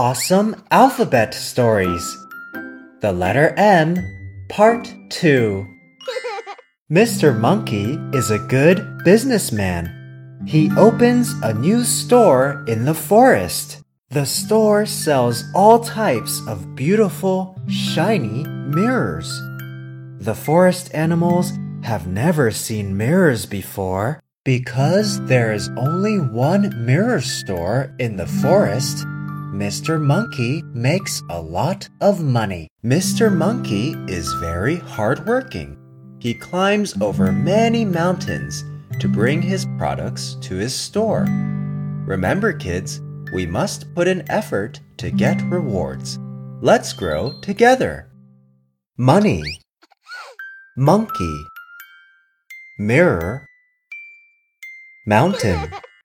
Awesome Alphabet Stories. The letter M, Part 2. Mr. Monkey is a good businessman. He opens a new store in the forest. The store sells all types of beautiful, shiny mirrors. The forest animals have never seen mirrors before. Because there is only one mirror store in the forest, Mr. Monkey makes a lot of money. Mr. Monkey is very hardworking. He climbs over many mountains to bring his products to his store. Remember, kids, we must put in effort to get rewards. Let's grow together. Money, monkey, mirror, mountain.